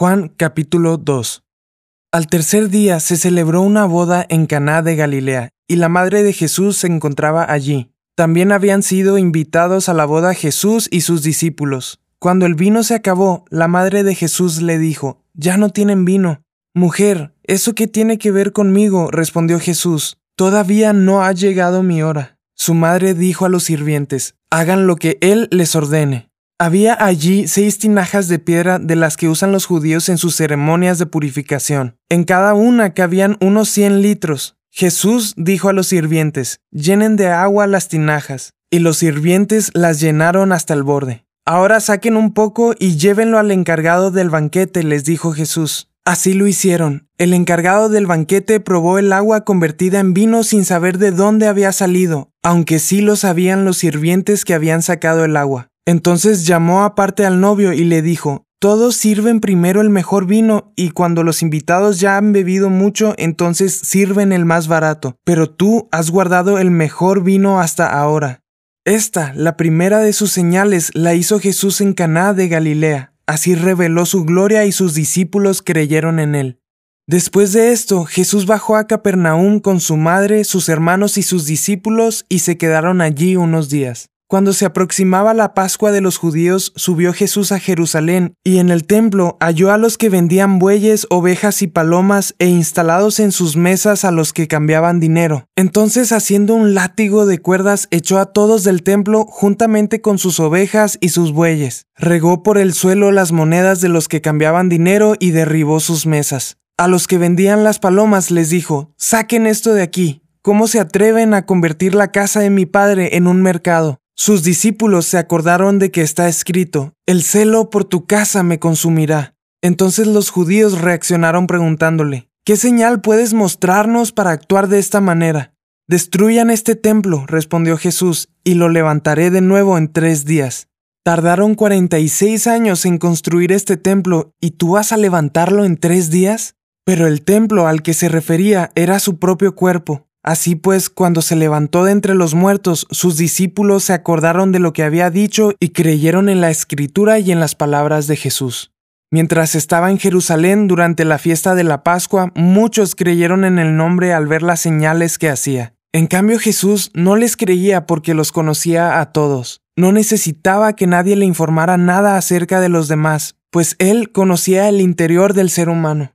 Juan capítulo 2 Al tercer día se celebró una boda en Caná de Galilea, y la madre de Jesús se encontraba allí. También habían sido invitados a la boda Jesús y sus discípulos. Cuando el vino se acabó, la madre de Jesús le dijo, Ya no tienen vino. Mujer, ¿eso qué tiene que ver conmigo? respondió Jesús. Todavía no ha llegado mi hora. Su madre dijo a los sirvientes, Hagan lo que él les ordene. Había allí seis tinajas de piedra de las que usan los judíos en sus ceremonias de purificación. En cada una cabían unos cien litros. Jesús dijo a los sirvientes, llenen de agua las tinajas, y los sirvientes las llenaron hasta el borde. Ahora saquen un poco y llévenlo al encargado del banquete, les dijo Jesús. Así lo hicieron. El encargado del banquete probó el agua convertida en vino sin saber de dónde había salido, aunque sí lo sabían los sirvientes que habían sacado el agua. Entonces llamó aparte al novio y le dijo, Todos sirven primero el mejor vino, y cuando los invitados ya han bebido mucho, entonces sirven el más barato, pero tú has guardado el mejor vino hasta ahora. Esta, la primera de sus señales, la hizo Jesús en Caná de Galilea. Así reveló su gloria y sus discípulos creyeron en él. Después de esto, Jesús bajó a Capernaum con su madre, sus hermanos y sus discípulos y se quedaron allí unos días. Cuando se aproximaba la Pascua de los judíos, subió Jesús a Jerusalén, y en el templo halló a los que vendían bueyes, ovejas y palomas, e instalados en sus mesas a los que cambiaban dinero. Entonces, haciendo un látigo de cuerdas, echó a todos del templo juntamente con sus ovejas y sus bueyes. Regó por el suelo las monedas de los que cambiaban dinero y derribó sus mesas. A los que vendían las palomas les dijo, saquen esto de aquí. ¿Cómo se atreven a convertir la casa de mi padre en un mercado? Sus discípulos se acordaron de que está escrito, El celo por tu casa me consumirá. Entonces los judíos reaccionaron preguntándole, ¿qué señal puedes mostrarnos para actuar de esta manera? Destruyan este templo, respondió Jesús, y lo levantaré de nuevo en tres días. Tardaron cuarenta y seis años en construir este templo, ¿y tú vas a levantarlo en tres días? Pero el templo al que se refería era su propio cuerpo. Así pues, cuando se levantó de entre los muertos, sus discípulos se acordaron de lo que había dicho y creyeron en la escritura y en las palabras de Jesús. Mientras estaba en Jerusalén durante la fiesta de la Pascua, muchos creyeron en el nombre al ver las señales que hacía. En cambio Jesús no les creía porque los conocía a todos. No necesitaba que nadie le informara nada acerca de los demás, pues él conocía el interior del ser humano.